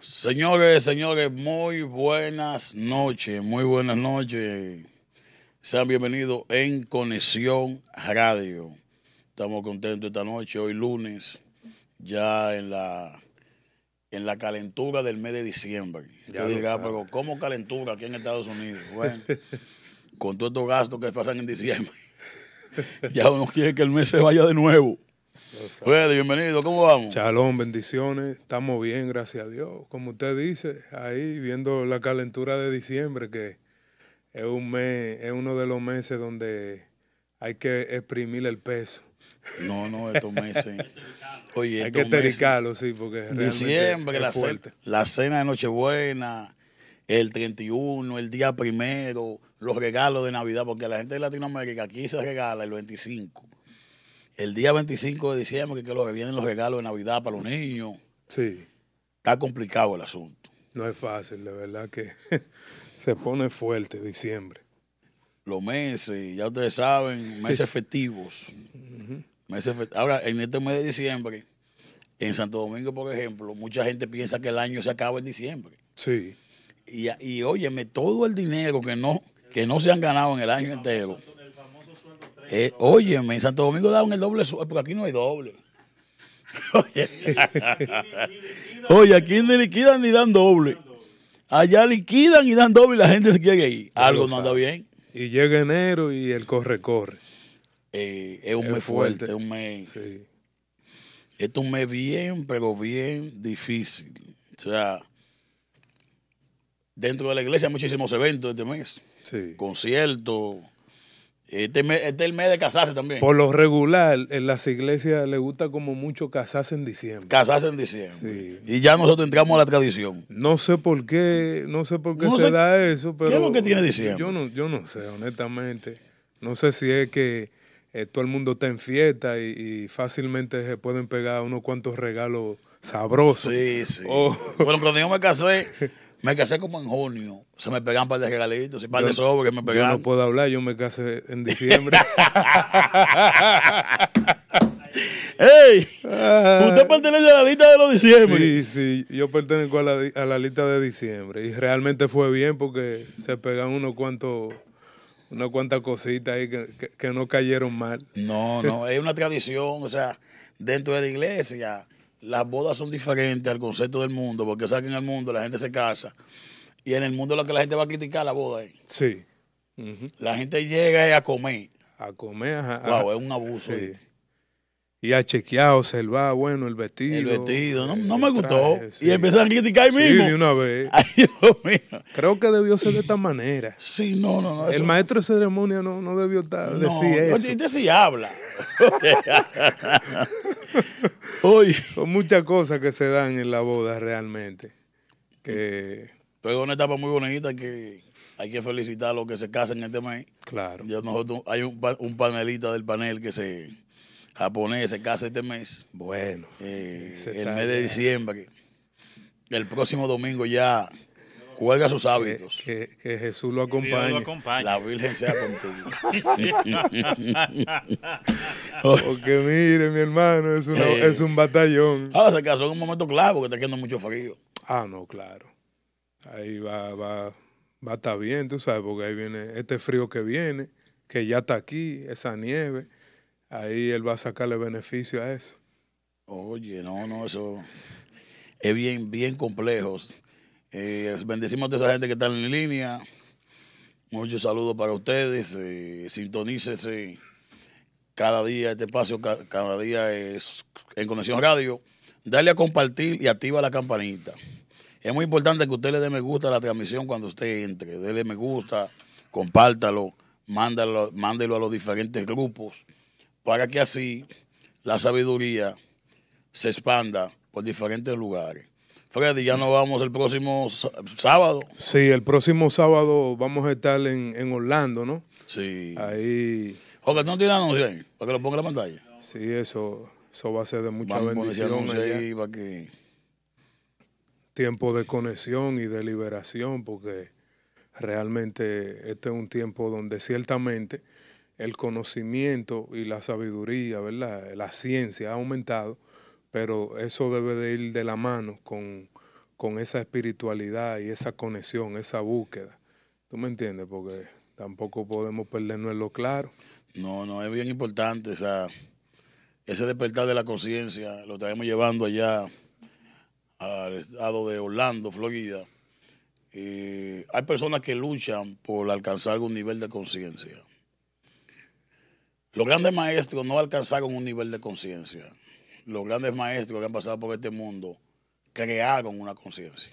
Señores, señores, muy buenas noches, muy buenas noches. Sean bienvenidos en Conexión Radio. Estamos contentos esta noche, hoy lunes, ya en la en la calentura del mes de diciembre. Ya dirá, pero ¿cómo calentura aquí en Estados Unidos? Bueno, con todos estos gastos que pasan en diciembre, ya uno quiere que el mes se vaya de nuevo. Fede, bienvenido, ¿cómo vamos? Chalón, bendiciones, estamos bien, gracias a Dios. Como usted dice, ahí viendo la calentura de diciembre, que es un mes, es uno de los meses donde hay que exprimir el peso. No, no, estos meses. Oye, hay que dedicarlo, sí, porque diciembre, la, cena, la cena de Nochebuena, el 31, el día primero, los regalos de Navidad, porque la gente de Latinoamérica aquí se regala el 25 el día 25 de diciembre, que, es lo que vienen los regalos de Navidad para los niños. Sí. Está complicado el asunto. No es fácil, de verdad que se pone fuerte diciembre. Los meses, ya ustedes saben, meses festivos. Ahora, en este mes de diciembre, en Santo Domingo, por ejemplo, mucha gente piensa que el año se acaba en diciembre. Sí. Y, y óyeme, todo el dinero que no, que no se han ganado en el año entero eh, óyeme, en Santo Domingo daban el doble sueldo, porque aquí no hay doble. Oye, aquí ni liquidan ni dan doble. Allá liquidan y dan doble y la gente se quiere ir. Algo no anda bien. Y llega enero y el corre, corre. Eh, es un mes fuerte, es un mes. Sí. es un mes bien, pero bien difícil. O sea, dentro de la iglesia hay muchísimos eventos este mes. Sí. Conciertos este, este, es el mes de casarse también. Por lo regular, en las iglesias le gusta como mucho casarse en diciembre. Casarse en diciembre. Y ya nosotros entramos a la tradición. No sé por qué, no sé por qué se da eso, pero. ¿Qué es lo que tiene diciembre? Yo no, yo no sé, honestamente. No sé si es que eh, todo el mundo está en fiesta y, fácilmente se pueden pegar unos cuantos regalos sabrosos. Sí, sí. Bueno, cuando yo me casé, me casé como en junio. Se me pegan un par de regalitos y un par de sobres que me pegan. Yo no puedo hablar, yo me casé en diciembre. ¡Ey! Usted pertenece a la lista de los diciembre. Sí, sí, yo pertenezco a la, a la lista de diciembre. Y realmente fue bien porque se pegan unos cuantos unas cuantas cositas ahí que, que, no cayeron mal. No, no, es una tradición, o sea, dentro de la iglesia las bodas son diferentes al concepto del mundo, porque sabes que en el mundo la gente se casa y en el mundo lo que la gente va a criticar la boda es. Sí. La gente llega a comer. A comer, ajá. Wow, es un abuso. Y a chequear, observar, bueno, el vestido. El vestido, no, me gustó. Y empezaron a criticar ahí mismo. Sí, de una vez. Ay, Dios mío. Creo que debió ser de esta manera. Sí, no, no, no. El maestro de ceremonia no, no debió estar, decir eso. Usted sí habla. Son muchas cosas que se dan en la boda realmente. Que... Pero es una etapa muy bonita que hay que felicitar a los que se casan en este mes. Claro. nosotros, hay un, un panelista del panel que se japonés se casa este mes. Bueno. Eh, el mes de diciembre. El próximo domingo ya cuelga sus hábitos. Que, Jesús lo acompañe. La Virgen sea contigo. Porque mire, mi hermano, es, eh. es un batallón. Ahora se casó en un momento clave porque está quedando mucho frío. Ah, no, claro. Ahí va, va, va a estar bien, tú sabes, porque ahí viene este frío que viene, que ya está aquí, esa nieve ahí él va a sacarle beneficio a eso. Oye, no, no, eso es bien, bien complejo. Eh, bendecimos a esa gente que está en línea. Muchos saludos para ustedes. Eh, sintonícese cada día este espacio, cada día es en Conexión Radio. Dale a compartir y activa la campanita. Es muy importante que usted le dé me gusta a la transmisión cuando usted entre. Dele me gusta, compártalo, mándalo, mándelo a los diferentes grupos para que así la sabiduría se expanda por diferentes lugares. Freddy, ya nos vamos el próximo sábado. Sí, el próximo sábado vamos a estar en, Orlando, ¿no? Sí. Ahí. Oye, ¿no tiene anuncio ahí? Para que lo ponga en la pantalla. Sí, eso, eso va a ser de mucha bendición. Ahí para que... Tiempo de conexión y de liberación, porque realmente este es un tiempo donde ciertamente el conocimiento y la sabiduría, ¿verdad? La ciencia ha aumentado, pero eso debe de ir de la mano con, con esa espiritualidad y esa conexión, esa búsqueda. ¿Tú me entiendes? Porque tampoco podemos perdernos en lo claro. No, no, es bien importante. O sea, ese despertar de la conciencia lo estamos llevando allá al estado de Orlando, Florida. Hay personas que luchan por alcanzar un nivel de conciencia. Los grandes maestros no alcanzaron un nivel de conciencia. Los grandes maestros que han pasado por este mundo crearon una conciencia.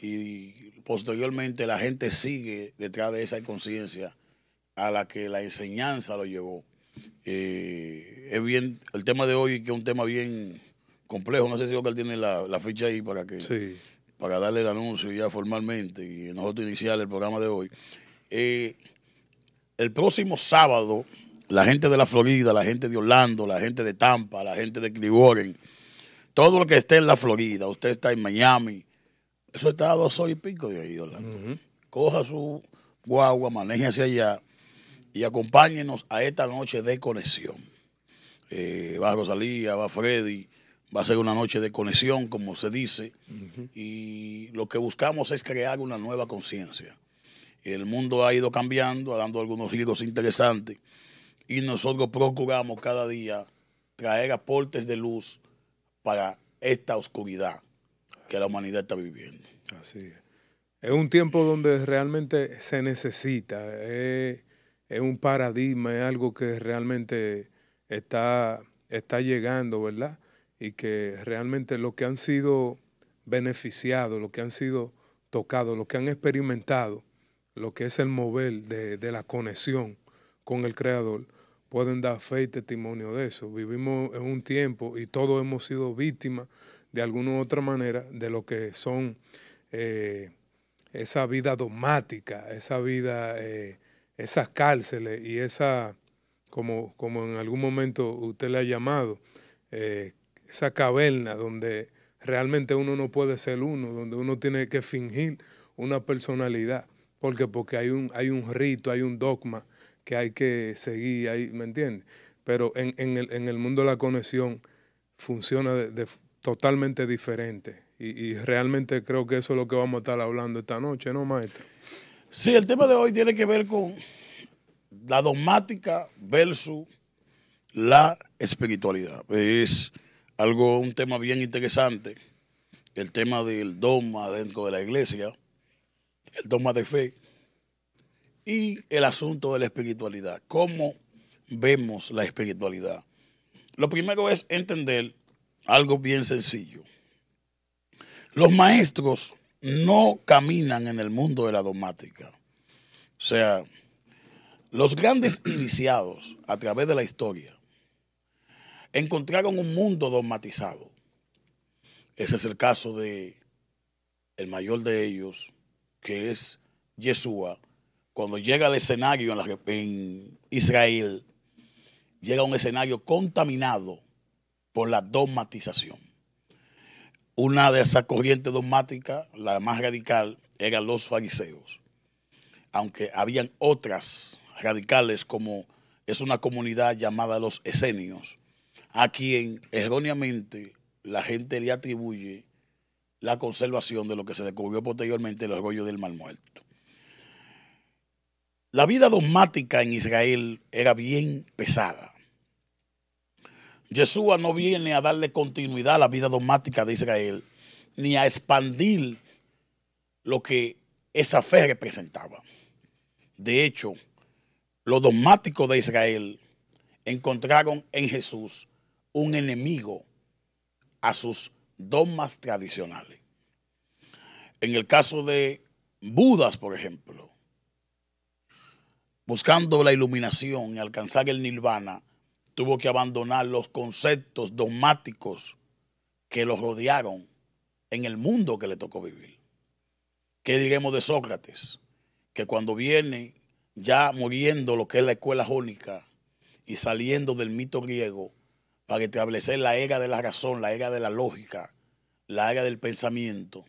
Y posteriormente la gente sigue detrás de esa conciencia a la que la enseñanza lo llevó. Eh, es bien, el tema de hoy que es un tema bien complejo, no sé si Oscar tiene la, la ficha ahí para que para darle el anuncio ya formalmente y nosotros iniciar el programa de hoy. Eh, el próximo sábado, la gente de la Florida, la gente de Orlando, la gente de Tampa, la gente de Cleveland, todo lo que esté en la Florida, usted está en Miami, eso está a dos horas y pico de ahí, Orlando. Coja su guagua, maneje hacia allá y acompáñenos a esta noche de conexión. Eh, va Rosalía, va Freddy, va a ser una noche de conexión, como se dice, y lo que buscamos es crear una nueva conciencia. El mundo ha ido cambiando, dando algunos giros interesantes, y nosotros procuramos cada día traer aportes de luz para esta oscuridad que la humanidad está viviendo. Así es. Es un tiempo donde realmente se necesita, es, un paradigma, es algo que realmente está, está llegando, ¿verdad? Y que realmente lo que han sido beneficiados, lo que han sido tocados, lo que han experimentado, lo que es el mover de, de la conexión con el Creador, pueden dar fe y testimonio de eso. Vivimos en un tiempo y todos hemos sido víctimas de alguna u otra manera de lo que son eh, esa vida dogmática, esa vida, eh, esas cárceles y esa, como, como en algún momento usted le ha llamado, eh, esa caverna donde realmente uno no puede ser uno, donde uno tiene que fingir una personalidad, porque porque hay un, hay un rito, hay un dogma que hay que seguir, ahí, ¿me entiendes? Pero en, en, el, en el mundo de la conexión funciona totalmente diferente. Y, realmente creo que eso es lo que vamos a estar hablando esta noche, ¿no, maestro? Sí, el tema de hoy tiene que ver con la dogmática versus la espiritualidad. Es algo, un tema bien interesante, el tema del dogma dentro de la iglesia, el dogma de fe y el asunto de la espiritualidad. ¿Cómo vemos la espiritualidad? Lo primero es entender algo bien sencillo. Los maestros no caminan en el mundo de la dogmática. O sea, los grandes iniciados a través de la historia encontraron un mundo dogmatizado. Ese es el caso de el mayor de ellos, que es Yeshua. Cuando llega al escenario en, Israel, llega a un escenario contaminado por la dogmatización. Una de esas corrientes dogmáticas, la más radical, eran los fariseos. Aunque habían otras radicales como es una comunidad llamada los esenios, a quien erróneamente la gente le atribuye la conservación de lo que se descubrió posteriormente el orgullo del mal muerto. La vida dogmática en Israel era bien pesada. Yeshua no viene a darle continuidad a la vida dogmática de Israel, ni a expandir lo que esa fe representaba. De hecho, los dogmáticos de Israel encontraron en Jesús un enemigo a sus dogmas tradicionales. En el caso de Budas, por ejemplo, buscando la iluminación y alcanzar el nirvana, tuvo que abandonar los conceptos dogmáticos que lo rodearon en el mundo que le tocó vivir. ¿Qué diremos de Sócrates? Que cuando viene ya muriendo lo que es la escuela jónica y saliendo del mito griego para establecer la era de la razón, la era de la lógica, la era del pensamiento,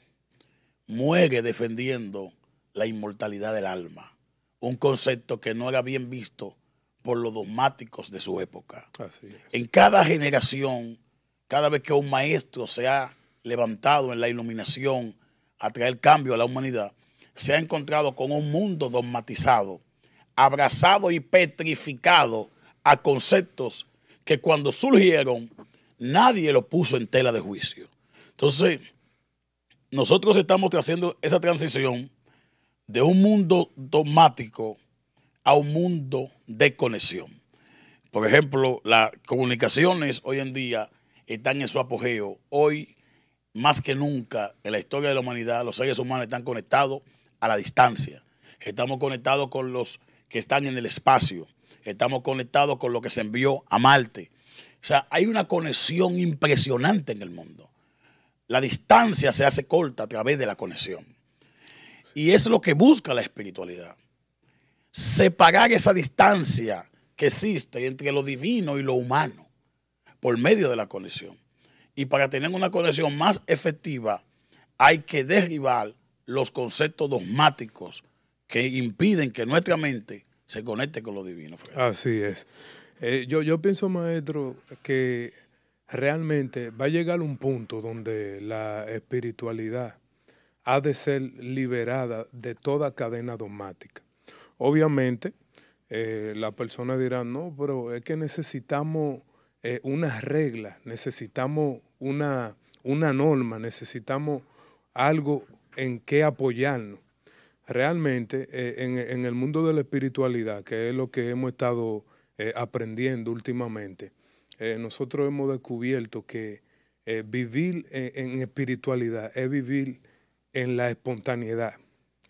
muere defendiendo la inmortalidad del alma, un concepto que no era bien visto por los dogmáticos de su época. En cada generación, cada vez que un maestro se ha levantado en la iluminación a traer cambio a la humanidad, se ha encontrado con un mundo dogmatizado, abrazado y petrificado a conceptos que cuando surgieron nadie lo puso en tela de juicio. Entonces, nosotros estamos haciendo esa transición de un mundo dogmático a un mundo de conexión. Por ejemplo, las comunicaciones hoy en día están en su apogeo. Hoy, más que nunca, en la historia de la humanidad, los seres humanos están conectados a la distancia. Estamos conectados con los que están en el espacio. Estamos conectados con lo que se envió a Marte. O sea, hay una conexión impresionante en el mundo. La distancia se hace corta a través de la conexión. Y es lo que busca la espiritualidad. Separar esa distancia que existe entre lo divino y lo humano por medio de la conexión. Y para tener una conexión más efectiva hay que derribar los conceptos dogmáticos que impiden que nuestra mente se conecte con lo divino. Así es. Eh, yo, yo pienso, maestro, que realmente va a llegar un punto donde la espiritualidad ha de ser liberada de toda cadena dogmática. Obviamente, eh, la persona dirá, no, pero es que necesitamos eh, unas reglas, necesitamos una, una norma, necesitamos algo en qué apoyarnos. Realmente, eh, en, el mundo de la espiritualidad, que es lo que hemos estado eh, aprendiendo últimamente, nosotros hemos descubierto que vivir en, espiritualidad es vivir en la espontaneidad,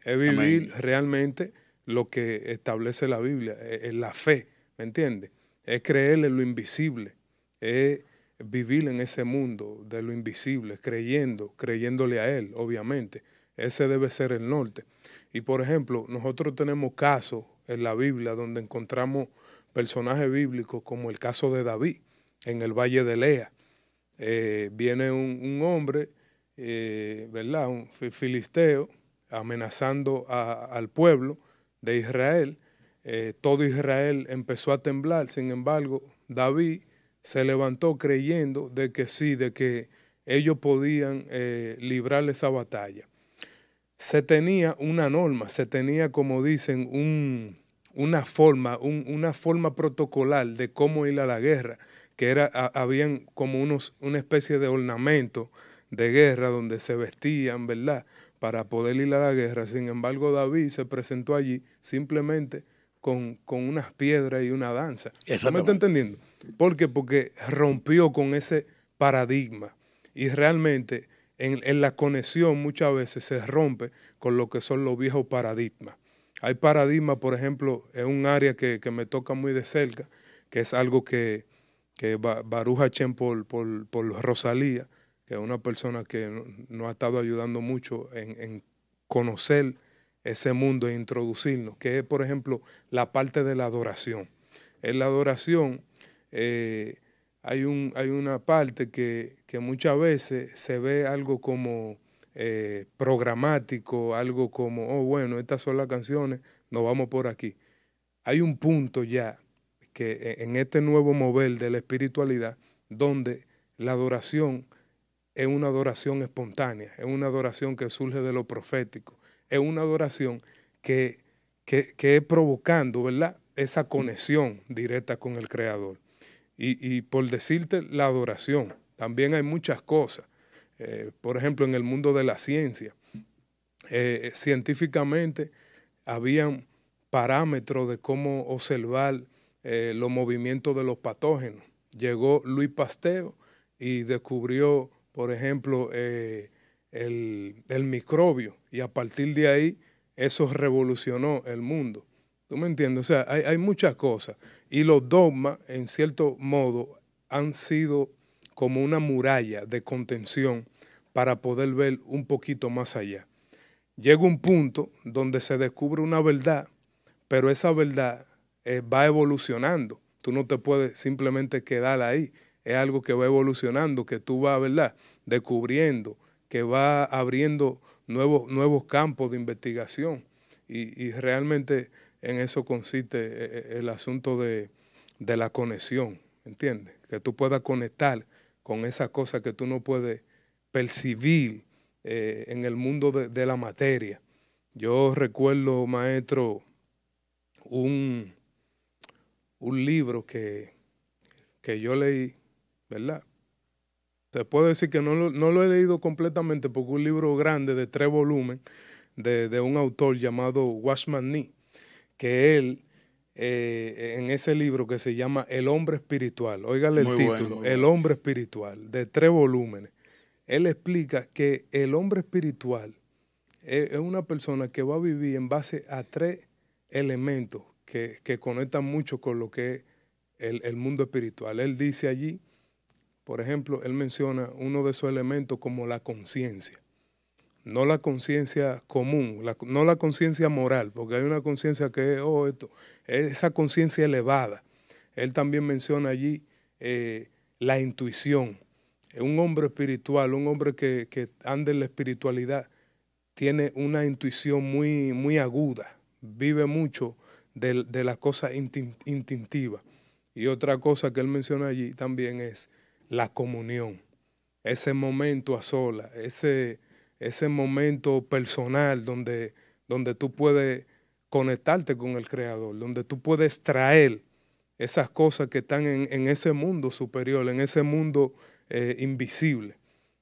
es vivir realmente lo que establece la Biblia, es, la fe, ¿me entiendes? Es creer en lo invisible, es vivir en ese mundo de lo invisible, creyendo, creyéndole a Él, obviamente. Ese debe ser el norte. Y por ejemplo, nosotros tenemos casos en la Biblia donde encontramos personajes bíblicos como el caso de David en el Valle de Lea. Eh, viene un, hombre, eh, ¿verdad? Un filisteo amenazando al pueblo de Israel. Eh, todo Israel empezó a temblar, sin embargo, David se levantó creyendo de que sí, de que ellos podían librar esa batalla se tenía una norma, se tenía, como dicen, un, una forma, una forma protocolar de cómo ir a la guerra, que era, habían como unos, una especie de ornamento de guerra donde se vestían, ¿verdad? Para poder ir a la guerra. Sin embargo, David se presentó allí simplemente con, unas piedras y una danza. ¿No me está entendiendo? ¿Por qué? Porque rompió con ese paradigma. Y realmente en, la conexión muchas veces se rompe con lo que son los viejos paradigmas. Hay paradigmas, por ejemplo, en un área que, me toca muy de cerca, que es algo que, que Baruja Chen por, por, Rosalía, que es una persona que nos ha estado ayudando mucho en, conocer ese mundo e introducirnos, que es, por ejemplo, la parte de la adoración. En la adoración, eh, hay, un, hay una parte que, muchas veces se ve algo como eh, programático, algo como, oh, bueno, estas son las canciones, nos vamos por aquí. Hay un punto ya que e, en este nuevo mover de la espiritualidad, donde la adoración es una adoración espontánea, es una adoración que surge de lo profético, es una adoración que, que, que es provocando, ¿verdad? Esa conexión directa con el Creador. Y, por decirte la adoración, también hay muchas cosas. Eh, por ejemplo, en el mundo de la ciencia, eh, científicamente habían parámetros de cómo observar eh, los movimientos de los patógenos. Llegó Luis Pasteur y descubrió, por ejemplo, el, el microbio y a partir de ahí eso revolucionó el mundo. ¿Tú me entiendes? O sea, hay, muchas cosas. Y los dogmas, en cierto modo, han sido como una muralla de contención para poder ver un poquito más allá. Llega un punto donde se descubre una verdad, pero esa verdad eh, va evolucionando. Tú no te puedes simplemente quedar ahí. Es algo que va evolucionando, que tú vas, ¿verdad? Descubriendo, que va abriendo nuevos, nuevos campos de investigación. Y, y realmente en eso consiste eh, eh, el asunto de, la conexión, ¿entiendes? Que tú puedas conectar con esa cosa que tú no puedes percibir eh, en el mundo de, la materia. Yo recuerdo, maestro, un, un libro que, que yo leí, ¿verdad? Se puede decir que no lo, he leído completamente porque un libro grande de tres volúmenes de, un autor llamado Washman Nee, que él, eh, en ese libro que se llama El hombre espiritual, óigale el título, El hombre espiritual, de tres volúmenes, él explica que el hombre espiritual es, una persona que va a vivir en base a tres elementos que, conectan mucho con lo que es el mundo espiritual. Él dice allí por ejemplo, él menciona uno de esos elementos como la conciencia. No la conciencia común, no la conciencia moral, porque hay una conciencia que es, oh, esto, esa conciencia elevada. Él también menciona allí eh, la intuición. Un hombre espiritual, un hombre que, que anda en la espiritualidad, tiene una intuición muy, muy aguda, vive mucho de, de las cosas. Y otra cosa que él menciona allí también es la comunión, ese momento a sola, ese, ese momento personal donde, donde tú puedes conectarte con el Creador, donde tú puedes traer esas cosas que están en, ese mundo superior, en ese mundo eh, invisible.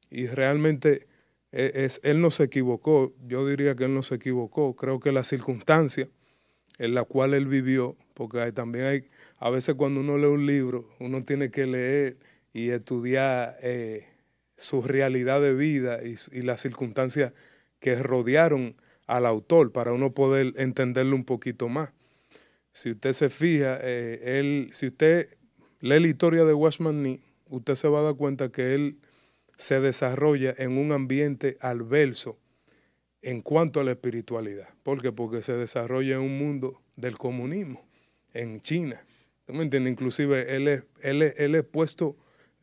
Y realmente eh, es, él no se equivocó, yo diría que él no se equivocó, creo que la circunstancia en la cual él vivió, porque también hay, a veces cuando uno lee un libro, uno tiene que leer y estudiar eh, su realidad de vida y, las circunstancias que rodearon al autor para uno poder entenderlo un poquito más. Si usted se fija, eh, él, si usted lee la historia de Washman Nee, usted se va a dar cuenta que él se desarrolla en un ambiente adverso en cuanto a la espiritualidad. ¿Por qué? Porque se desarrolla en un mundo del comunismo, en China. ¿Tú me entiendes? Inclusive él es, él él es puesto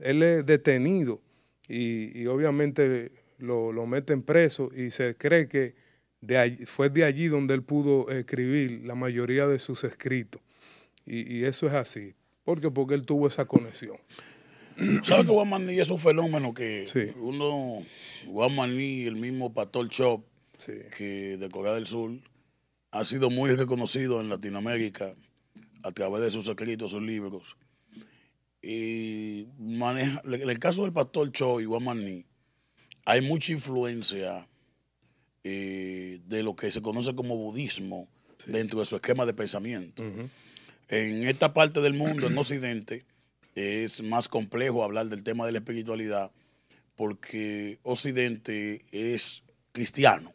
él es detenido y, obviamente lo, meten preso y se cree que de fue de allí donde él pudo escribir la mayoría de sus escritos. Y, eso es así. ¿Por qué? Porque él tuvo esa conexión. ¿Sabes que Juan es un fenómeno que uno, Juan el mismo Pastor Chop, que de Corea del Sur, ha sido muy reconocido en Latinoamérica a través de sus escritos, sus libros y maneja, en el caso del pastor Cho y Guamaní, hay mucha influencia eh, de lo que se conoce como budismo dentro de su esquema de pensamiento. En esta parte del mundo, en Occidente, es más complejo hablar del tema de la espiritualidad porque Occidente es cristiano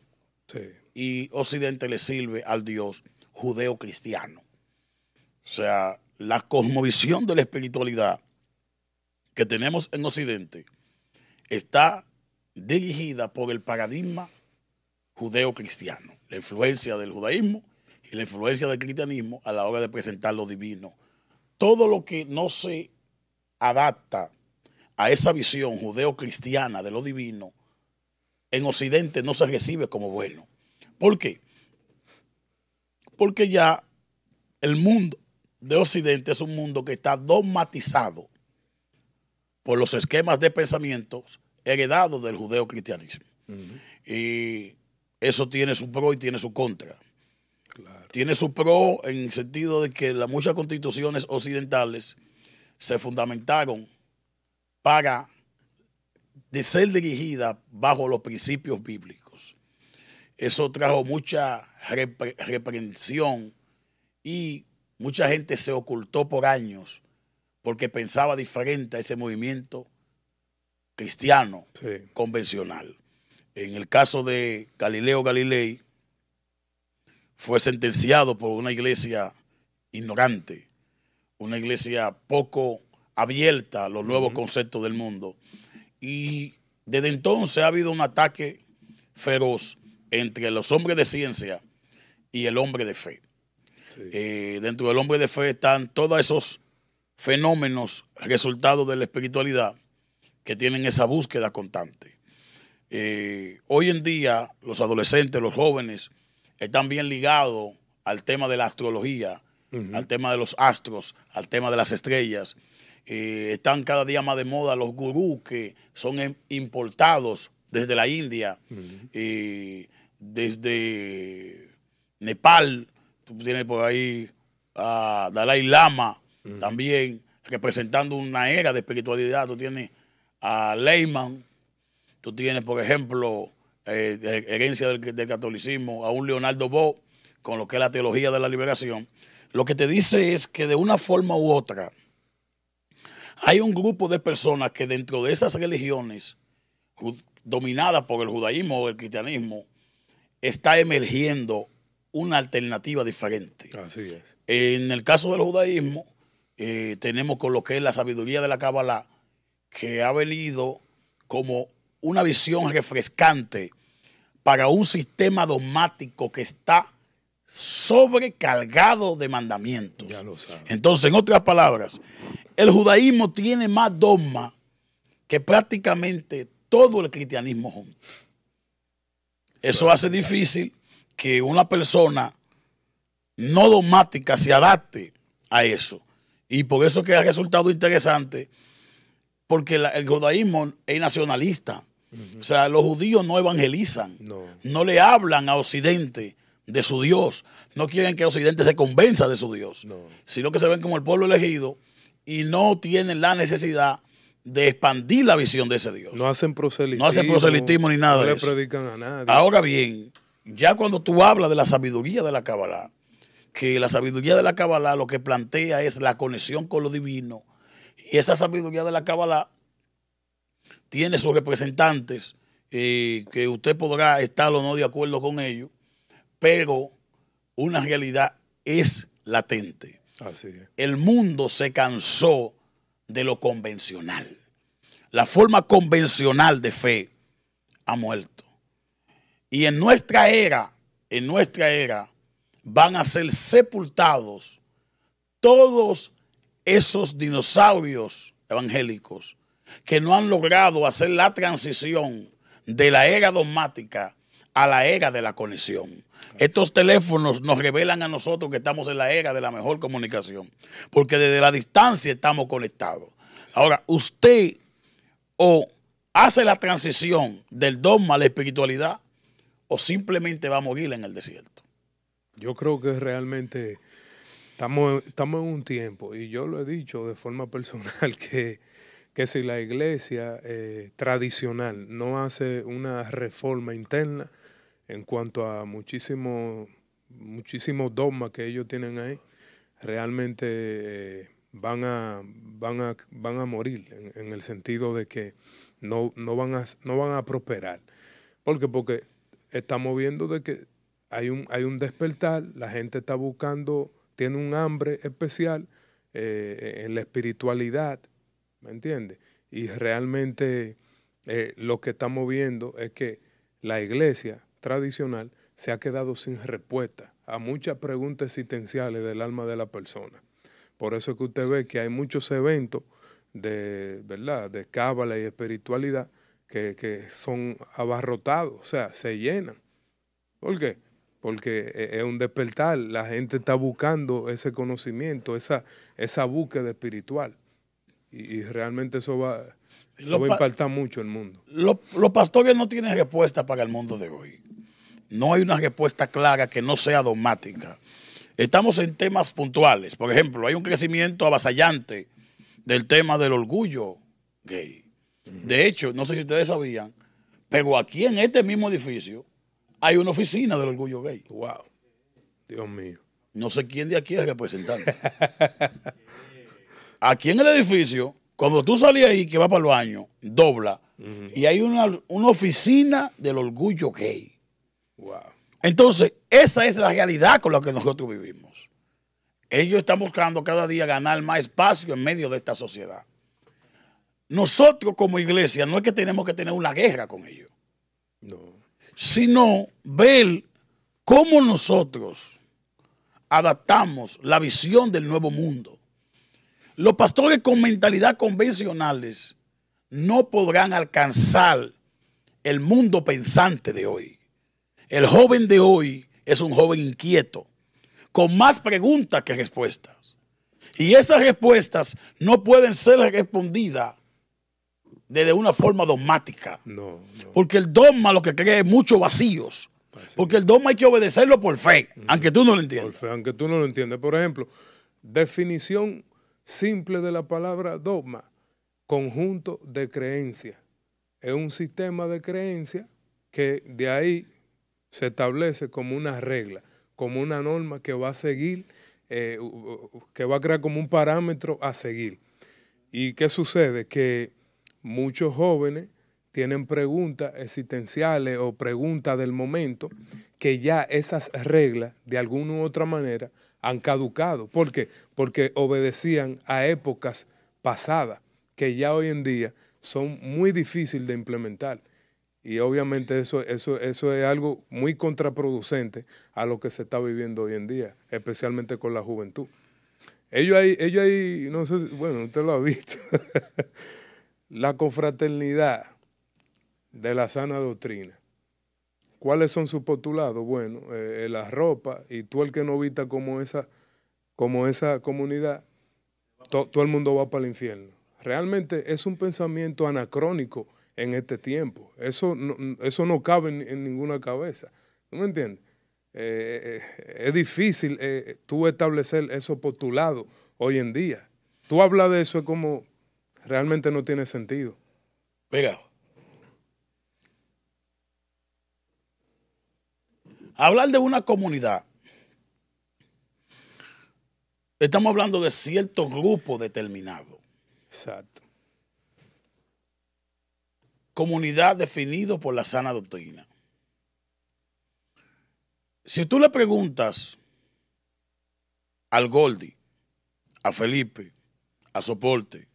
y Occidente le sirve al Dios judeo-cristiano. O sea, la cosmovisión de la espiritualidad que tenemos en Occidente está dirigida por el paradigma judeo-cristiano, la influencia del judaísmo y la influencia del cristianismo a la hora de presentar lo divino. Todo lo que no se adapta a esa visión judeo-cristiana de lo divino, en Occidente no se recibe como bueno. ¿Por qué? Porque ya el mundo de Occidente es un mundo que está dogmatizado por los esquemas de pensamiento heredados del judeo-cristianismo. Y eso tiene su pro y tiene su contra. Tiene su pro en el sentido de que las muchas constituciones occidentales se fundamentaron para de ser dirigidas bajo los principios bíblicos. Eso trajo mucha reprensión y mucha gente se ocultó por años porque pensaba diferente a ese movimiento cristiano convencional. En el caso de Galileo Galilei, fue sentenciado por una iglesia ignorante, una iglesia poco abierta a los nuevos conceptos del mundo. Y desde entonces ha habido un ataque feroz entre los hombres de ciencia y el hombre de fe. Eh, dentro del hombre de fe están todos esos fenómenos resultados de la espiritualidad que tienen esa búsqueda constante. Eh, hoy en día los adolescentes, los jóvenes, están bien ligados al tema de la astrología, al tema de los astros, al tema de las estrellas. Eh, están cada día más de moda los gurús que son importados desde la India, desde Nepal, tú tienes por ahí a Dalai Lama también, representando una era de espiritualidad. Tú tienes a Leyman, tú tienes, por ejemplo, eh, herencia del, catolicismo, a un Leonardo Bo, con lo que es la teología de la liberación. Lo que te dice es que de una forma u otra, hay un grupo de personas que dentro de esas religiones dominadas por el judaísmo o el cristianismo, está emergiendo una alternativa diferente. Así es. En el caso del judaísmo, eh, tenemos con lo que es la sabiduría de la Kabbalah, que ha venido como una visión refrescante para un sistema dogmático que está sobrecargado de mandamientos. Ya lo Entonces, en otras palabras, el judaísmo tiene más dogma que prácticamente todo el cristianismo junto. Eso hace difícil que una persona no dogmática se adapte a eso. Y por eso que ha resultado interesante, porque el judaísmo es nacionalista. O sea, los judíos no evangelizan, no. le hablan a Occidente de su Dios, no quieren que Occidente se convenza de su Dios, sino que se ven como el pueblo elegido y no tienen la necesidad de expandir la visión de ese Dios. No hacen proselitismo. No hacen proselitismo ni nada no de le predican a nadie. Ahora bien, ya cuando tú hablas de la sabiduría de la Kabbalah, que la sabiduría de la Kabbalah lo que plantea es la conexión con lo divino, y esa sabiduría de la Kabbalah tiene sus representantes, eh, que usted podrá estar o no de acuerdo con ellos, pero una realidad es latente. Así es. El mundo se cansó de lo convencional. La forma convencional de fe ha muerto. Y en nuestra era, en nuestra era, van a ser sepultados todos esos dinosaurios evangélicos que no han logrado hacer la transición de la era dogmática a la era de la conexión. Estos teléfonos nos revelan a nosotros que estamos en la era de la mejor comunicación, porque desde la distancia estamos conectados. Ahora, usted o hace la transición del dogma a la espiritualidad o simplemente va a morir en el desierto. Yo creo que realmente estamos, estamos en un tiempo, y yo lo he dicho de forma personal, que, que si la iglesia eh, tradicional no hace una reforma interna, en cuanto a muchísimos muchísimos dogmas que ellos tienen ahí, realmente eh, van, a, van, a, van a morir en, el sentido de que no, no, van a, no van a prosperar. ¿Por qué? Porque estamos viendo de que hay un, hay un despertar, la gente está buscando, tiene un hambre especial eh, en la espiritualidad, ¿me entiendes? Y realmente eh, lo que estamos viendo es que la iglesia tradicional se ha quedado sin respuesta a muchas preguntas existenciales del alma de la persona. Por eso es que usted ve que hay muchos eventos de, ¿verdad? de cábala y espiritualidad que, son abarrotados, o sea, se llenan. ¿Por qué? Porque e, es un despertar, la gente está buscando ese conocimiento, esa, esa búsqueda espiritual. Y, realmente eso va, eso va a impactar mucho el mundo. los pastores no tienen respuesta para el mundo de hoy no hay una respuesta clara que no sea dogmática. Estamos en temas puntuales. Por ejemplo, hay un crecimiento avasallante del tema del orgullo gay. De hecho, no sé si ustedes sabían, pero aquí en este mismo edificio hay una oficina del orgullo gay. Wow. Dios mío. No sé quién de aquí es el representante. aquí en el edificio, cuando tú sales ahí que va para el baño, dobla, y hay una, una oficina del orgullo gay. Entonces, esa es la realidad con la que nosotros vivimos. Ellos están buscando cada día ganar más espacio en medio de esta sociedad. Nosotros como iglesia no es que tenemos que tener una guerra con ellos, no. sino ver cómo nosotros adaptamos la visión del nuevo mundo. Los pastores con mentalidad convencionales no podrán alcanzar el mundo pensante de hoy. El joven de hoy es un joven inquieto, con más preguntas que respuestas. Y esas respuestas no pueden ser respondidas desde una forma dogmática. No, no. Porque el dogma lo que crea es muchos vacíos. Así Porque el dogma hay que obedecerlo por fe, aunque tú no lo Por entiendas. fe, aunque tú no lo entiendas. Por ejemplo, definición simple de la palabra dogma, conjunto de creencias. Es un sistema de creencias que de ahí se establece como una regla, como una norma que va a seguir, eh, que va a crear como un parámetro a seguir. ¿Y qué sucede? Que muchos jóvenes tienen preguntas existenciales o preguntas del momento que ya esas reglas, de alguna u otra manera, han caducado. ¿Por qué? Porque obedecían a épocas pasadas que ya hoy en día son muy difíciles de implementar. Y obviamente eso, eso, eso es algo muy contraproducente a lo que se está viviendo hoy en día, especialmente con la juventud. Ellos ahí, ellos ahí, no sé, bueno, usted lo ha visto, la confraternidad de la sana doctrina. ¿Cuáles son sus postulados? Bueno, eh, la ropa y tú el que no vista como esa, como esa comunidad, to- todo el mundo va para el infierno. Realmente es un pensamiento anacrónico en este tiempo. Eso no, eso no cabe en, ninguna cabeza. ¿Tú me entiendes? Eh, eh, es difícil eh, tú establecer esos postulados hoy en día. Tú hablas de eso es como realmente no tiene sentido. Mira. Hablar de una comunidad. Estamos hablando de cierto grupo determinado. Exacto. Comunidad definido por la sana doctrina. Si tú le preguntas al Goldi, a Felipe, a Soporte,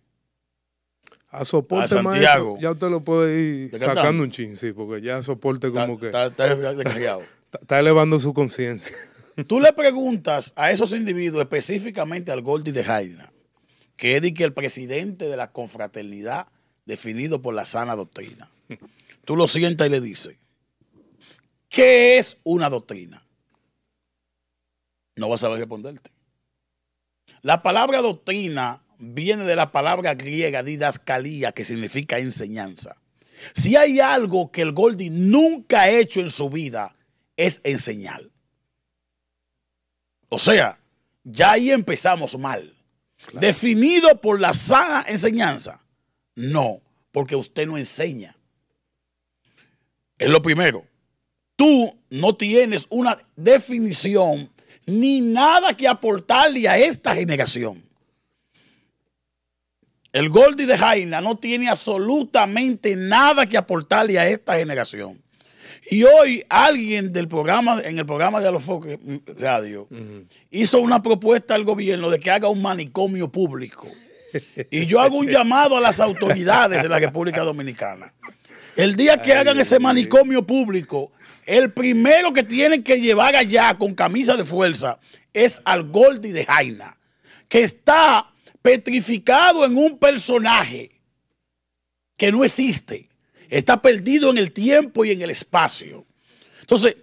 A soporte A Santiago. maestro, ya usted lo puede ir ¿De sacando un chin, sí, porque ya soporte como que está- está está- elevando su conciencia. Tú le preguntas a esos individuos, específicamente al Goldi de Jaina, que es que el presidente de la confraternidad definido por la sana doctrina. Tú lo sientas y le dices, ¿qué es una doctrina? No vas a saber responderte. La palabra doctrina viene de la palabra griega didascalía, que significa enseñanza. Si hay algo que el Goldi nunca ha hecho en su vida, es enseñar. O sea, ya ahí empezamos mal. Definido por la sana enseñanza. No, porque usted no enseña. Es lo primero. Tú no tienes una definición ni nada que aportarle a esta generación. El Goldie de Jaina no tiene absolutamente nada que aportarle a esta generación. Y hoy alguien del programa, en el programa de Alofoque Radio, hizo una propuesta al gobierno de que haga un manicomio público. Y yo hago un llamado a las autoridades de la República Dominicana. El día que hagan ese manicomio público, el primero que tienen que llevar allá con camisa de fuerza es al Goldie de Jaina, que está petrificado en un personaje que no existe. Está perdido en el tiempo y en el espacio. Entonces,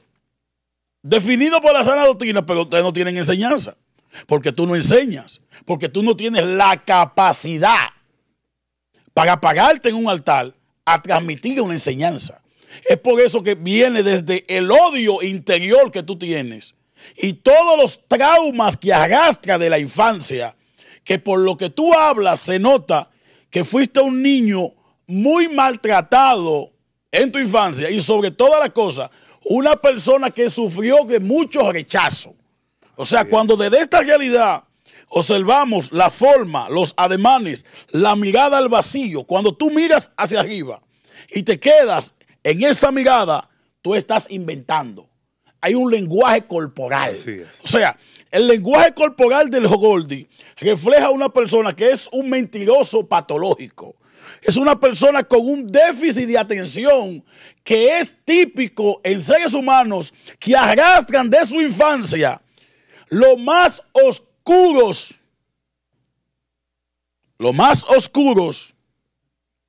definido por la sana doctrina, pero ustedes no tienen enseñanza. Porque tú no enseñas. Porque tú no tienes la capacidad para pagarte en un altar a transmitir una enseñanza. Es por eso que viene desde el odio interior que tú tienes y todos los traumas que arrastra de la infancia, que por lo que tú hablas se nota que fuiste un niño muy maltratado en tu infancia y sobre todas las cosas, una persona que sufrió de mucho rechazo. O sea, cuando desde esta realidad observamos la forma, los ademanes, la mirada al vacío, cuando tú miras hacia arriba y te quedas en esa mirada, tú estás inventando. Hay un lenguaje corporal. Así es. O sea, el lenguaje corporal del Jogoldi refleja una persona que es un mentiroso patológico. Es una persona con un déficit de atención que es típico en seres humanos que arrastran de su infancia los más oscuros, los más oscuros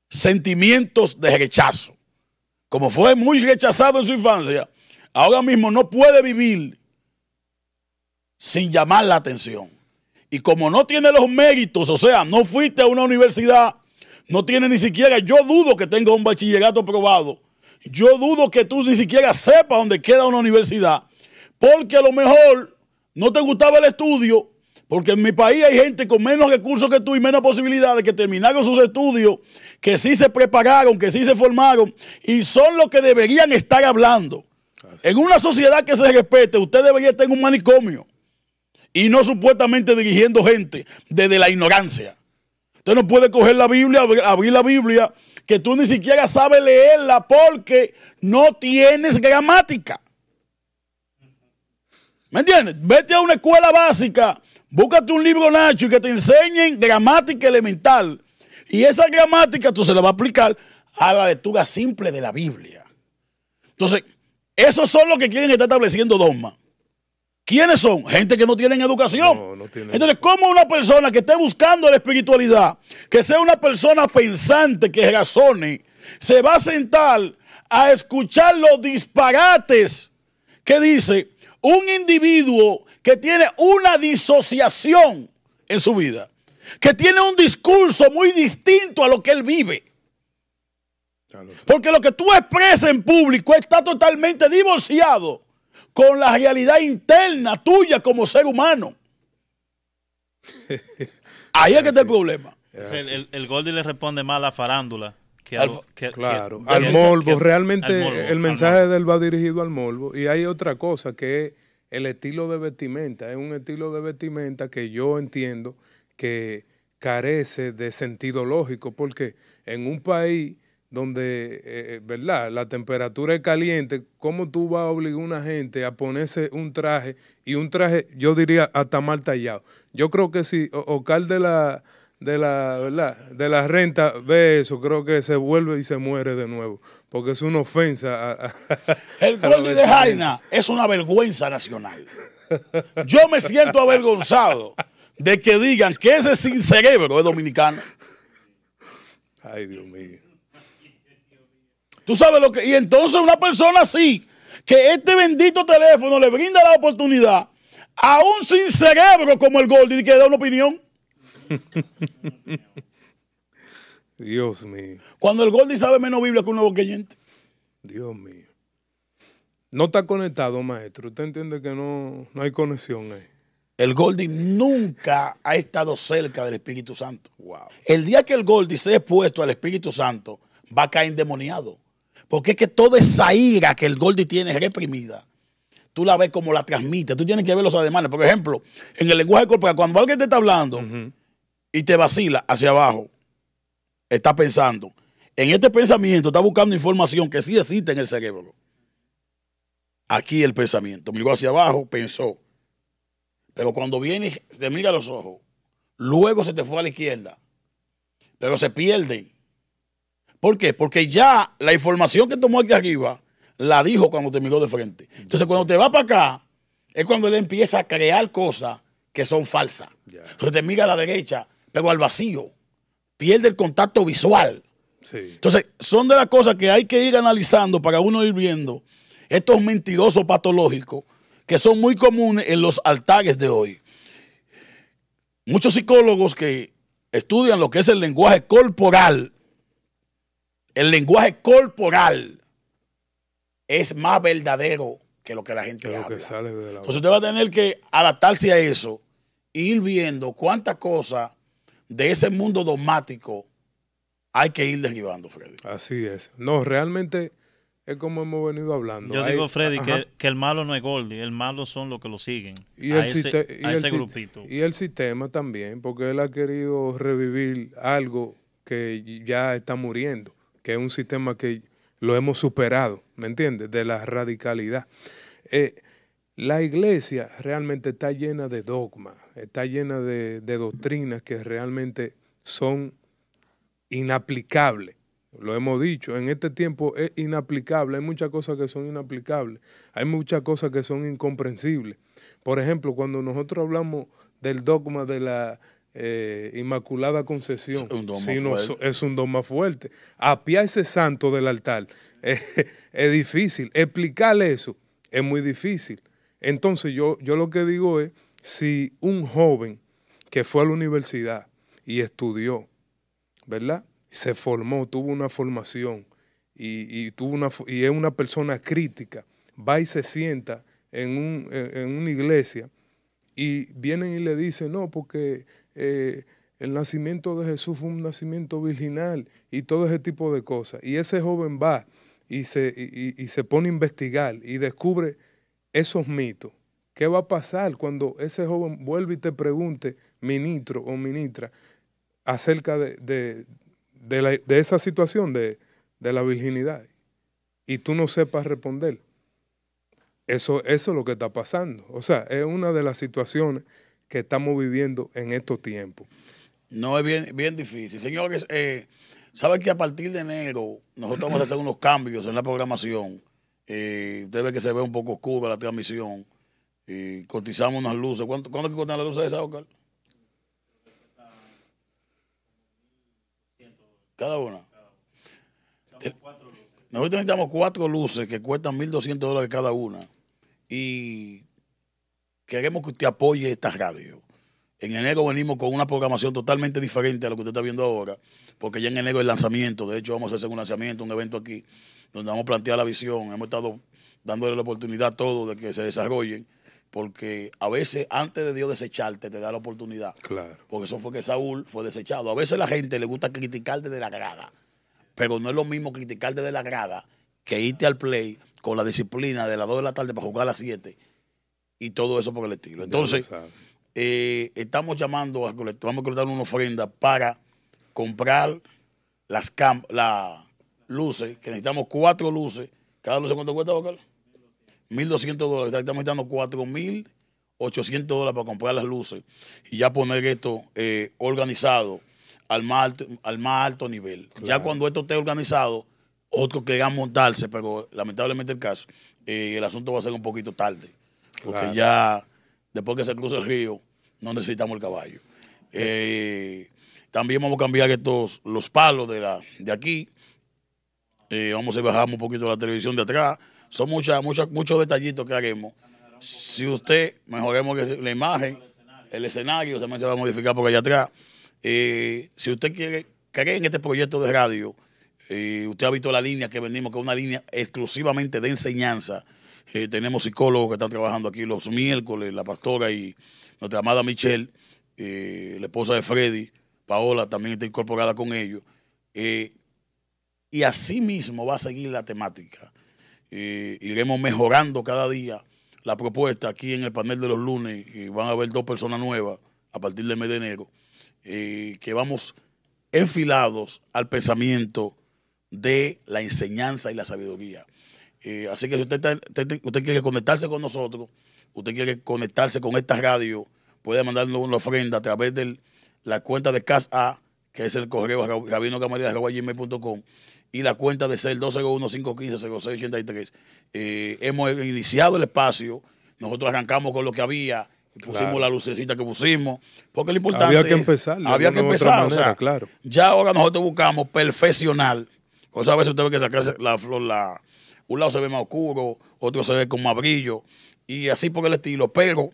sentimientos de rechazo. Como fue muy rechazado en su infancia, ahora mismo no puede vivir sin llamar la atención. Y como no tiene los méritos, o sea, no fuiste a una universidad, no tiene ni siquiera, yo dudo que tenga un bachillerato aprobado. Yo dudo que tú ni siquiera sepas dónde queda una universidad. Porque a lo mejor no te gustaba el estudio, porque en mi país hay gente con menos recursos que tú y menos posibilidades que terminaron sus estudios, que sí se prepararon, que sí se formaron y son los que deberían estar hablando. En una sociedad que se respete, usted debería estar en un manicomio y no supuestamente dirigiendo gente desde la ignorancia. Usted no puede coger la Biblia, abrir la Biblia, que tú ni siquiera sabes leerla porque no tienes gramática. ¿Me entiendes? Vete a una escuela básica, búscate un libro Nacho y que te enseñen gramática elemental. Y esa gramática tú se la vas a aplicar a la lectura simple de la Biblia. Entonces, esos son los que quieren estar estableciendo dogmas. ¿Quiénes son? Gente que no tienen educación. Entonces, ¿cómo una persona que esté buscando la espiritualidad, que sea una persona pensante, que razone, se va a sentar a escuchar los disparates que dice un individuo que tiene una disociación en su vida, que tiene un discurso muy distinto a lo que él vive? Porque lo que tú expresas en público está totalmente divorciado con la realidad interna tuya como ser humano. Ahí es que está el problema. El, el, Goldie le responde mal a Farándula. Que al, claro, al Molvo. Realmente el mensaje de él va dirigido al Molvo. Y hay otra cosa que es el estilo de vestimenta. Es un estilo de vestimenta que yo entiendo que carece de sentido lógico. Porque en un país donde, eh, eh, ¿verdad? La temperatura es caliente, ¿cómo tú vas a obligar a una gente a ponerse un traje y un traje, yo diría, hasta mal tallado? Yo creo que si Ocal de la, de la, ¿verdad? De la renta ve eso, creo que se vuelve y se muere de nuevo, porque es una ofensa. A, El gol de Jaina es una vergüenza nacional. Yo me siento avergonzado de que digan que ese sin cerebro es dominicano. Ay, Dios mío. Tú sabes lo que. Y entonces una persona así, que este bendito teléfono le brinda la oportunidad, aún sin cerebro como el Goldie, que da una opinión. Dios mío. Cuando el Goldie sabe menos Biblia que un nuevo creyente. Dios mío. No está conectado, maestro. Usted entiende que no, no hay conexión ahí. El Goldie nunca ha estado cerca del Espíritu Santo. Wow. El día que el Goldie se ha expuesto al Espíritu Santo, va a caer endemoniado. Porque es que toda esa ira que el Goldie tiene reprimida, tú la ves como la transmite. Tú tienes que ver los ademanes. Por ejemplo, en el lenguaje corporal, cuando alguien te está hablando y te vacila hacia abajo, está pensando. En este pensamiento está buscando información que sí existe en el cerebro. Aquí el pensamiento. Miró hacia abajo, pensó. Pero cuando viene, te mira a los ojos. Luego se te fue a la izquierda. Pero se pierde ¿Por qué? Porque ya la información que tomó aquí arriba la dijo cuando te miró de frente. Entonces, cuando te va para acá, es cuando él empieza a crear cosas que son falsas. Entonces te mira a la derecha, pero al vacío. Pierde el contacto visual. Entonces, son de las cosas que hay que ir analizando para uno ir viendo estos mentirosos patológicos que son muy comunes en los altares de hoy. Muchos psicólogos que estudian lo que es el lenguaje corporal el lenguaje corporal es más verdadero que lo que la gente habla. Entonces usted va a tener que adaptarse a eso e ir viendo cuántas cosas de ese mundo dogmático hay que ir derribando, Freddy. Así es. No, realmente es como hemos venido hablando. Yo digo, Freddy, que, el malo no es Goldie, el malo son los que lo siguen. Y el, ese, grupito. y el sistema también, porque él ha querido revivir algo que ya está muriendo que es un sistema que lo hemos superado, ¿me entiendes? De la radicalidad. Eh, la iglesia realmente está llena de dogmas, está llena de, doctrinas que realmente son inaplicables. Lo hemos dicho, en este tiempo es inaplicable, hay muchas cosas que son inaplicables, hay muchas cosas que son incomprensibles. Por ejemplo, cuando nosotros hablamos del dogma de la eh, Inmaculada Concesión. Es un, don más fuerte. Apiar ese santo del altar es, difícil. Explicarle eso es muy difícil. Entonces yo, yo lo que digo es, si un joven que fue a la universidad y estudió, ¿verdad? se formó, tuvo una formación y, tuvo una, y es una persona crítica, va y se sienta en, un, en una iglesia y vienen y le dicen, no, porque eh, el nacimiento de Jesús fue un nacimiento virginal y todo ese tipo de cosas. Y ese joven va y se, y, se pone a investigar y descubre esos mitos. ¿Qué va a pasar cuando ese joven vuelve y te pregunte, ministro o ministra, acerca de, esa situación de, la virginidad? Y tú no sepas responder. Eso, eso es lo que está pasando. O sea, es una de las situaciones que estamos viviendo en estos tiempos. No es bien, bien difícil. Señores, eh, ¿sabe que a partir de enero nosotros vamos a hacer unos cambios en la programación? Eh, usted ve que se ve un poco oscura la transmisión. Y cotizamos unas luces. ¿Cuánto, ¿Cuándo que costan las luces esas, Oscar? Cada una. Nosotros necesitamos cuatro luces que cuestan 1.200 dólares cada una. Y queremos que usted apoye esta radio. En enero venimos con una programación totalmente diferente a lo que usted está viendo ahora, porque ya en enero el lanzamiento, de hecho vamos a hacer un lanzamiento, un evento aquí, donde vamos a plantear la visión, hemos estado dándole la oportunidad a todos de que se desarrollen, porque a veces antes de Dios desecharte te da la oportunidad. Claro. Porque eso fue que Saúl fue desechado. A veces a la gente le gusta criticarte de la grada, pero no es lo mismo criticarte de la grada que irte al play con la disciplina de las 2 de la tarde para jugar a las 7 y todo eso por el estilo. Entonces, eh, estamos llamando a vamos a colectar una ofrenda para comprar las la luces, que necesitamos cuatro luces. ¿Cada luz cuánto cuesta, Bocal? 1.200 dólares. Estamos dando 4.800 dólares para comprar las luces y ya poner esto eh, organizado al más alto, al más alto nivel. Ya cuando esto esté organizado, otros quieran montarse, pero lamentablemente el caso, eh, el asunto va a ser un poquito tarde. Porque ya después que se cruza el río, no necesitamos el caballo. Eh, también vamos a cambiar estos, los palos de, la, de aquí. Eh, vamos a bajar un poquito la televisión de atrás. Son muchas, muchas, muchos detallitos que haremos. Si usted mejoremos la imagen, el escenario también se va a modificar por allá atrás. Eh, si usted quiere creer en este proyecto de radio, usted ha visto la línea que venimos, que es una línea exclusivamente de enseñanza. Tenemos psicólogos que están trabajando aquí los miércoles, la pastora y nuestra amada Michelle, eh, la esposa de Freddy, Paola también está incorporada con ellos. Eh, y así mismo va a seguir la temática. Eh, iremos mejorando cada día la propuesta aquí en el panel de los lunes. Van a haber dos personas nuevas a partir del mes de enero. que vamos enfilados al pensamiento de la enseñanza y la sabiduría. Así que si usted, usted quiere conectarse con nosotros, usted quiere conectarse con esta radio, puede mandarnos una ofrenda a través de la cuenta de CASA, que es el correo gmail.com y la cuenta de CEL 201-515-0683. Eh, hemos iniciado el espacio, nosotros arrancamos con lo que había, pusimos la lucecita que pusimos, porque lo importante había que empezar, había que empezar, o sea, claro. ya ahora nosotros buscamos perfeccionar, o sea, a veces usted ve que la, flor, la, un lado se ve más oscuro, otro se ve con más brillo, y así por el estilo, pero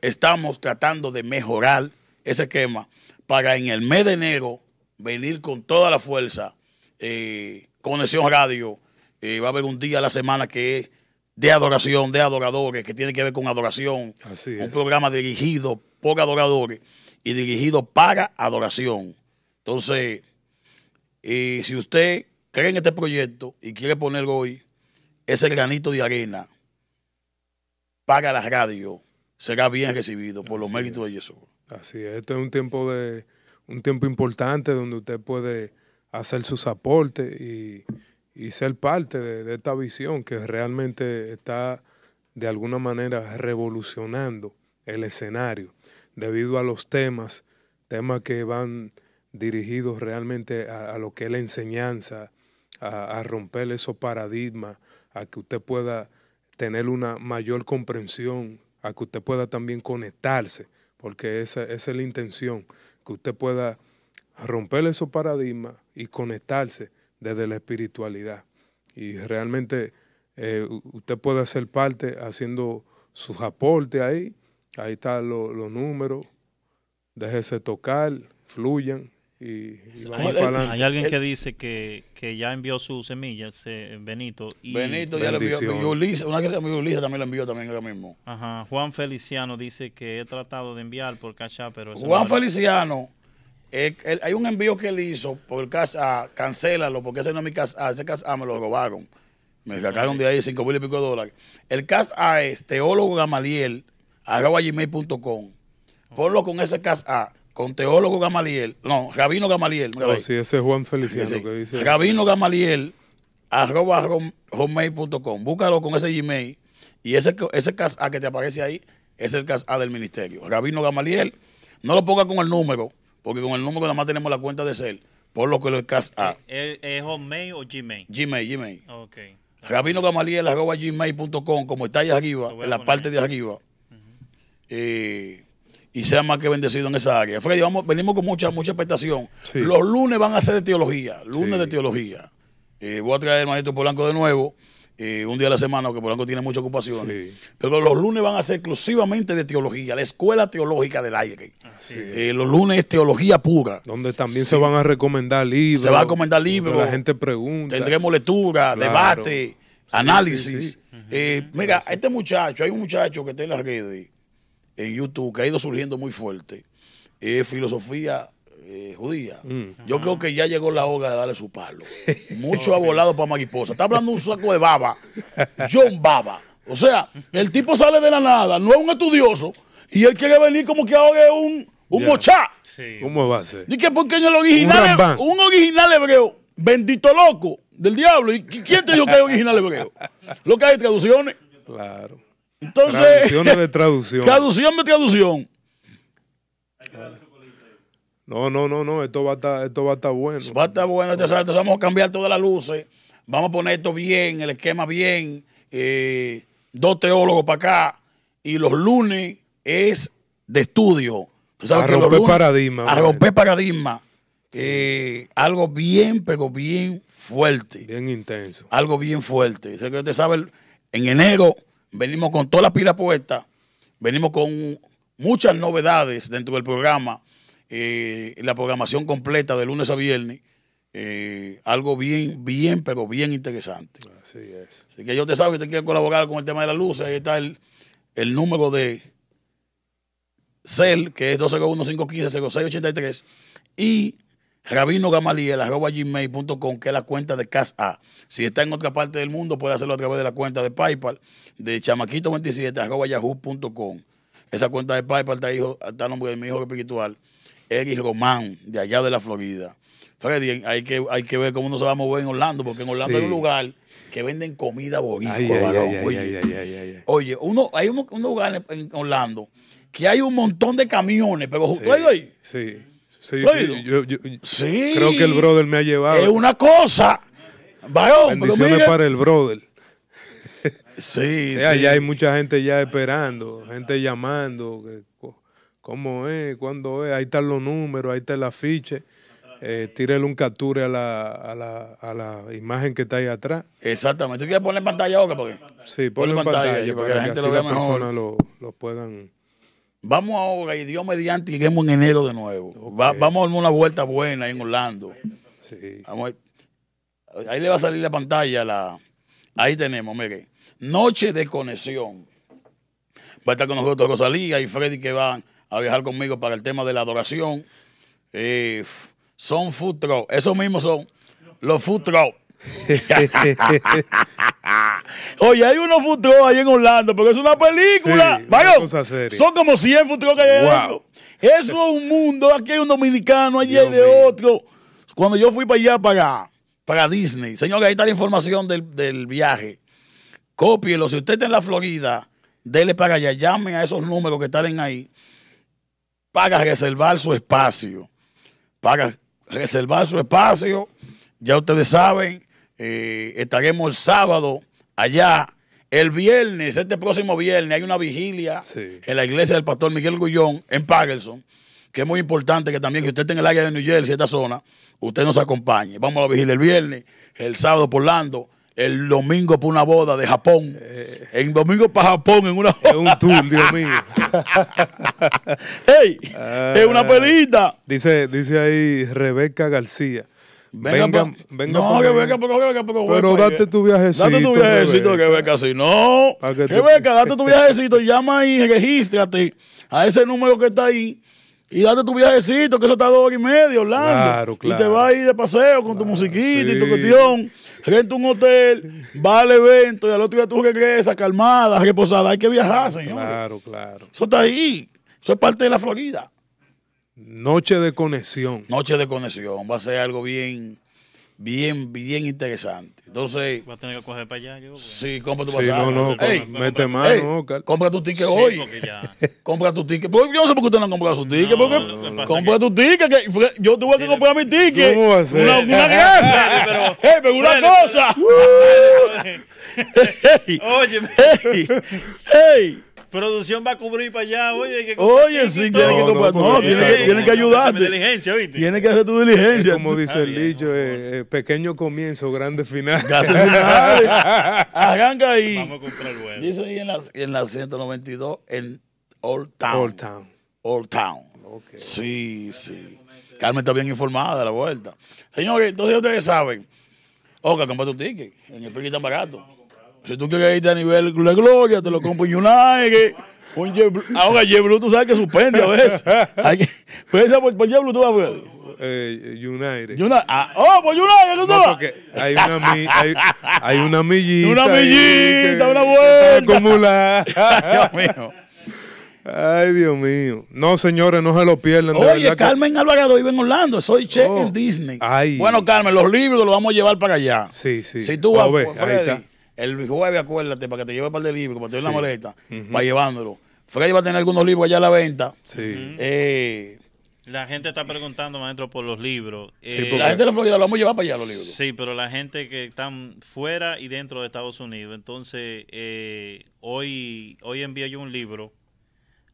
estamos tratando de mejorar ese esquema para en el mes de enero venir con toda la fuerza. Eh, Conexión Radio, eh, va a haber un día a la semana que es de adoración, de adoradores, que tiene que ver con adoración. un programa dirigido por adoradores y dirigido para adoración. Entonces, eh, si usted cree en este proyecto y quiere poner hoy ese granito de arena paga la radio, será bien recibido por los méritos de Jesús. Así es, este es un tiempo de un tiempo importante donde usted puede hacer sus aportes y, ser parte de, esta visión que realmente está de alguna manera revolucionando el escenario debido a los temas, temas que van dirigidos realmente a, lo que es la enseñanza, a, a romper esos paradigmas, a que usted pueda tener una mayor comprensión, a que usted pueda también conectarse, porque esa, es la intención, que usted pueda romper esos paradigmas y conectarse desde la espiritualidad. Y realmente eh, usted puede ser parte haciendo sus aportes ahí, ahí están los números, déjese tocar, fluyan y, hay, alguien que dice que, que, ya envió sus semillas, eh, Benito. Y Benito ya lo envió. Ulisa, una que se Ulisa también lo envió también ahora mismo. Ajá. Juan Feliciano dice que he tratado de enviar por Cash pero... Juan Feliciano, hay un envío que él hizo por el Cash cancélalo, porque ese no es mi Cash ese Cash me lo robaron. Me sacaron de ahí cinco mil y pico de dólares. El Cash es teólogo Gamaliel, arroba gmail.com. Ponlo con ese Cash con teólogo Gamaliel, no, Rabino Gamaliel. No, sí, ese es Juan Feliciano que dice. Rabino Gamaliel, arroba hotmail.com. Búscalo con ese Gmail y ese, ese A que te aparece ahí es el A del ministerio. Rabino Gamaliel, no lo ponga con el número, porque con el número nada más tenemos la cuenta de ser. Por lo que lo es A. ¿Es Hotmail o Gmail? Gmail, Gmail. Ok. Rabino Gamaliel, arroba gmail.com, como está ahí arriba, en la parte de arriba. eh, y sea más que bendecido en esa área. Freddy, vamos, venimos con mucha, mucha expectación. Los lunes van a ser de teología, lunes de teología. Eh, voy a traer al maestro Polanco de nuevo, eh, un día a la semana, porque Polanco tiene mucha ocupación. Pero los lunes van a ser exclusivamente de teología, la escuela teológica del aire. Eh, los lunes es teología pura. Donde también se van a recomendar libros. Se van a recomendar libros. La gente pregunta. Tendremos lectura, debate, análisis. mira, este muchacho, hay un muchacho que está en las redes en YouTube que ha ido surgiendo muy fuerte es filosofía eh, judía. Mm. Yo creo que ya llegó la hora de darle su palo. Mucho ha volado para Maguiposa. Está hablando un saco de baba. John Baba. O sea, el tipo sale de la nada, no es un estudioso, y él quiere venir como que ahora es un, un mochá. ¿Cómo va a ser? Dice porque en el original, un, un original hebreo, bendito loco del diablo. ¿Y quién te dijo que es original hebreo? Lo que hay traducciones. Claro. Entonces. Traducciones de traducción. Traducción de traducción. No, no, no, no, esto va a estar, esto va a estar bueno. Va a estar bueno, entonces vamos a cambiar todas las luces, vamos a poner esto bien, el esquema bien, eh, dos teólogos para acá, y los lunes es de estudio. a romper paradigma. A romper paradigma. Eh, algo bien, pero bien fuerte. Bien intenso. Algo bien fuerte. usted sabe, en enero venimos con toda la pila puesta, venimos con muchas novedades dentro del programa, eh, la programación completa de lunes a viernes, eh, algo bien, bien, pero bien interesante. Así es. Así que yo te sabe que te quiero colaborar con el tema de la luz, ahí está el, el número de CEL, que es 201-515-0683, y Rabino Gamaliel, arroba gmail.com, que es la cuenta de CASA. Si está en otra parte del mundo, puede hacerlo a través de la cuenta de PayPal de chamaquito27, arroba yahoo.com. Esa cuenta de PayPal está, hijo, está a nombre de mi hijo espiritual, Eric Román, de allá de la Florida. Freddy, hay que, hay que ver cómo uno se va a mover en Orlando, porque en Orlando hay un lugar que venden comida boricua, oye, oye, uno, hay un, lugar en Orlando que hay un montón de camiones, pero sí, ahí. Sí. Sí, sí, creo que el brother me ha llevado. Es una cosa. Bendiciones para el brother. Sí, sí. Allá hay mucha gente ya esperando, gente llamando. ¿Cómo es? ¿Cuándo es? Ahí están los números, ahí está el afiche. Eh, tírele un capture a la, a, la, a la imagen que está ahí atrás. Exactamente. ¿Tú quieres poner en pantalla ahora? Porque? Sí, ponle en pantalla, para, que la gente lo vea mejor. Lo, lo puedan Vamos ahora y Dios mediante lleguemos en enero de nuevo. vamos a dar una vuelta buena en Orlando. Sí. ahí le va a salir la pantalla. La, ahí tenemos, mire. Noche de conexión. Va a estar con nosotros Rosalía y Freddy que van a viajar conmigo para el tema de la adoración. Eh, son food truck. Esos mismos son los food truck. Oye, hay unos futuros ahí en Orlando, porque es una película. son como 100 futuros que hay wow. Eso es un mundo. Aquí hay un dominicano, allí hay de otro. Cuando yo fui para allá, para, para Disney, señor, ahí está la información del, del viaje. Cópielo. Si usted está en la Florida, dele para allá. Llame a esos números que están ahí. Paga reservar su espacio. Paga reservar su espacio. Ya ustedes saben eh, estaremos el sábado allá. El viernes, este próximo viernes, hay una vigilia en la iglesia del pastor Miguel Gullón en Pagelson, que es muy importante que también, que usted esté en el área de New Jersey, esta zona, usted nos acompañe. Vamos a la vigilia el viernes, el sábado por Lando, el domingo para una boda de Japón. Eh, en domingo para Japón, en una Es un tour, Dios mío. ¡Ey! es una pelita. Dice, dice ahí Rebeca García. Venga, venga, no, que venga, pero, venga, pero, pero date tu viajecito. Date tu viajecito, que venga así. No, que, venga, date tu viajecito, llama ahí, regístrate a ese número que está ahí y date tu viajecito, que eso está a dos horas y media, Orlando. Claro, claro. Y te vas a ir de paseo con tu musiquita y tu cuestión renta un hotel, va al evento y al otro día tú regresas calmada, reposada. Hay que viajar, señor. Claro, claro. Eso está ahí. Eso es parte de la Florida. Noche de conexión. Noche de conexión. Va a ser algo bien, bien, bien interesante. Entonces. Va a tener que coger para allá. Yo, sí, compra tu pasaje. Sí, no, no, mete mano, Compra tu ticket hoy. compra tu ticket. Yo no sé por qué usted no ha comprado su ticket. porque compra tu ticket. Que yo tuve que comprar mi ticket. ¿Cómo va a ser? Una, una grasa. pero, hey, pero una cosa. Oye, hey, hey. Producción va a cubrir para allá, oye. Que oye, sí, tiene que comprar. No, tiene, que, tiene que ayudarte. Diligencia, ¿viste? Tiene que hacer tu diligencia. como dice el dicho, eh, eh, pequeño comienzo, grande final. Arranca ahí. Vamos a comprar bueno. Dice ahí en la, en la 192, en Old Town. Old Town. Old Town. Okay. Sí, sí. Carmen está bien informada de la vuelta. Señores, entonces ustedes saben. Oca, compra tu ticket. En el pequeño tan barato. Si tú quieres irte a nivel de gloria, te lo compro en United. Un Ahora, JetBlue tú sabes que suspende a veces. Hay que, pues por, por JetBlue tú vas a ver. Eh, United. United. Ah, oh, por United, ¿tú no, porque hay una, hay, hay una millita. Una millita, una vuelta. Acumulada. Dios mío. Ay, Dios mío. No, señores, no se lo pierdan. Oye, Carmen Alvarado vive en Orlando. Soy chef en oh, Disney. Ay. Bueno, Carmen, los libros los vamos a llevar para allá. Sí, sí. Si tú vas, ver, Freddy, el jueves, acuérdate, para que te lleve un par de libros, para tener una maleta, para llevándolo. Freddy va a tener algunos libros allá a la venta. Sí. Eh, la gente está preguntando, maestro, por los libros. Sí, eh, la gente de la Florida lo vamos a llevar para allá los libros. Sí, pero la gente que están fuera y dentro de Estados Unidos. Entonces, eh, hoy, hoy envío yo un libro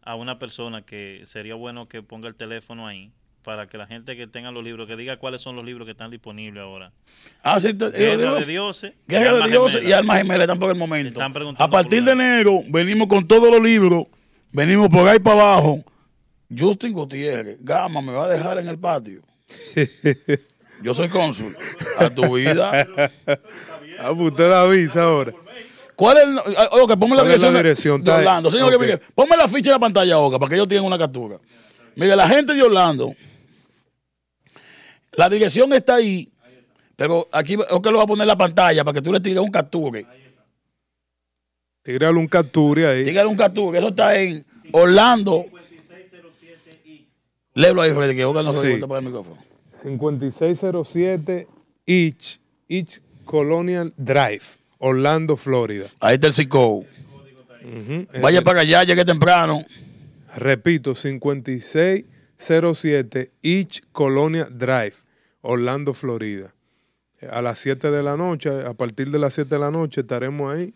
a una persona que sería bueno que ponga el teléfono ahí para que la gente que tenga los libros, que diga cuáles son los libros que están disponibles ahora. Ah, sí, Guerra de Dioses. Guerra de Dioses y Almas Gemelas están por el momento. A partir de enero venimos con todos los libros, venimos por ahí para abajo. Justin Gutiérrez, Gama, me va a dejar en el patio. Yo soy cónsul. A tu vida. Ah, pues usted la avisa ahora. ¿Cuál es el, ah, Oca, ponme la dirección, la dirección de, Orlando. Señor, okay. ponme la ficha en la pantalla, Oca, para que ellos tengan una captura. Mire, la gente de Orlando la dirección está ahí, pero aquí es que lo voy a poner en la pantalla para que tú le tires un capture. Tírale un capture ahí. Tírale un capture. Eso está en Orlando. Léelo ahí, Freddy, que Oga no se sí. para el micrófono. 5607 Each, Each Colonial Drive, Orlando, Florida. Ahí está el CICO. Vaya para allá, llegue temprano. Repito, 5607 Each Colonia Drive, Orlando, Florida. A las 7 de la noche, a partir de las 7 de la noche estaremos ahí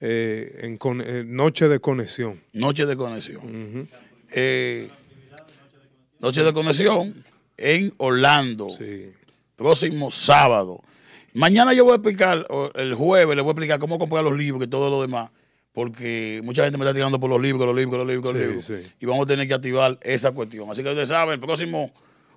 eh, en, eh, Noche de Conexión. Noche de Conexión. Eh, noche de Conexión en Orlando. Sí. Próximo sábado. Mañana yo voy a explicar, el jueves le voy a explicar cómo comprar los libros y todo lo demás porque mucha gente me está tirando por los libros, los libros, los libros, los libros. Y vamos a tener que activar esa cuestión. Así que ustedes saben, el próximo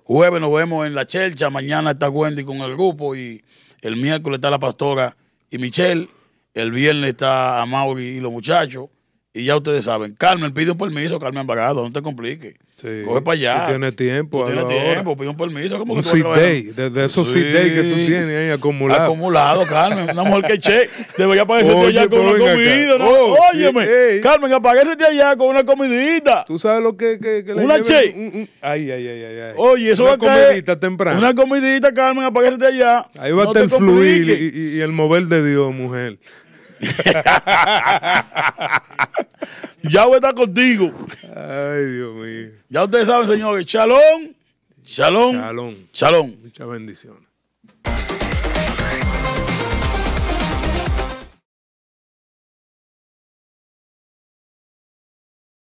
Jueves nos vemos en la chelcha, mañana está Wendy con el grupo y el miércoles está la pastora y Michelle, el viernes está Amaury y los muchachos. Y ya ustedes saben, Carmen pide un permiso, Carmen Barado, no te compliques. Sí. Coge para allá. Tiene tiempo. Tiene tiempo, pide un permiso. un seed day, de, esos sí. day que tú tienes ahí acumulado. Acumulado, Carmen. Una mujer que che, debería aparecerte allá con una comida. ¿no? Oh, Óyeme, Carmen, aparecerte allá con una comidita. ¿Tú sabes lo que, que, que le Una che. Un, ay, ay, ay, ay, Oye, eso una va a caer. Una comidita temprano. Una comidita, Carmen, aparecerte allá. Ahí va a estar el fluir y, y el mover de Dios, mujer. ya voy a estar contigo. Ay, Dios mío. Ya ustedes saben, señores. Chalón. Chalón. Chalón. Chalón. Muchas bendiciones.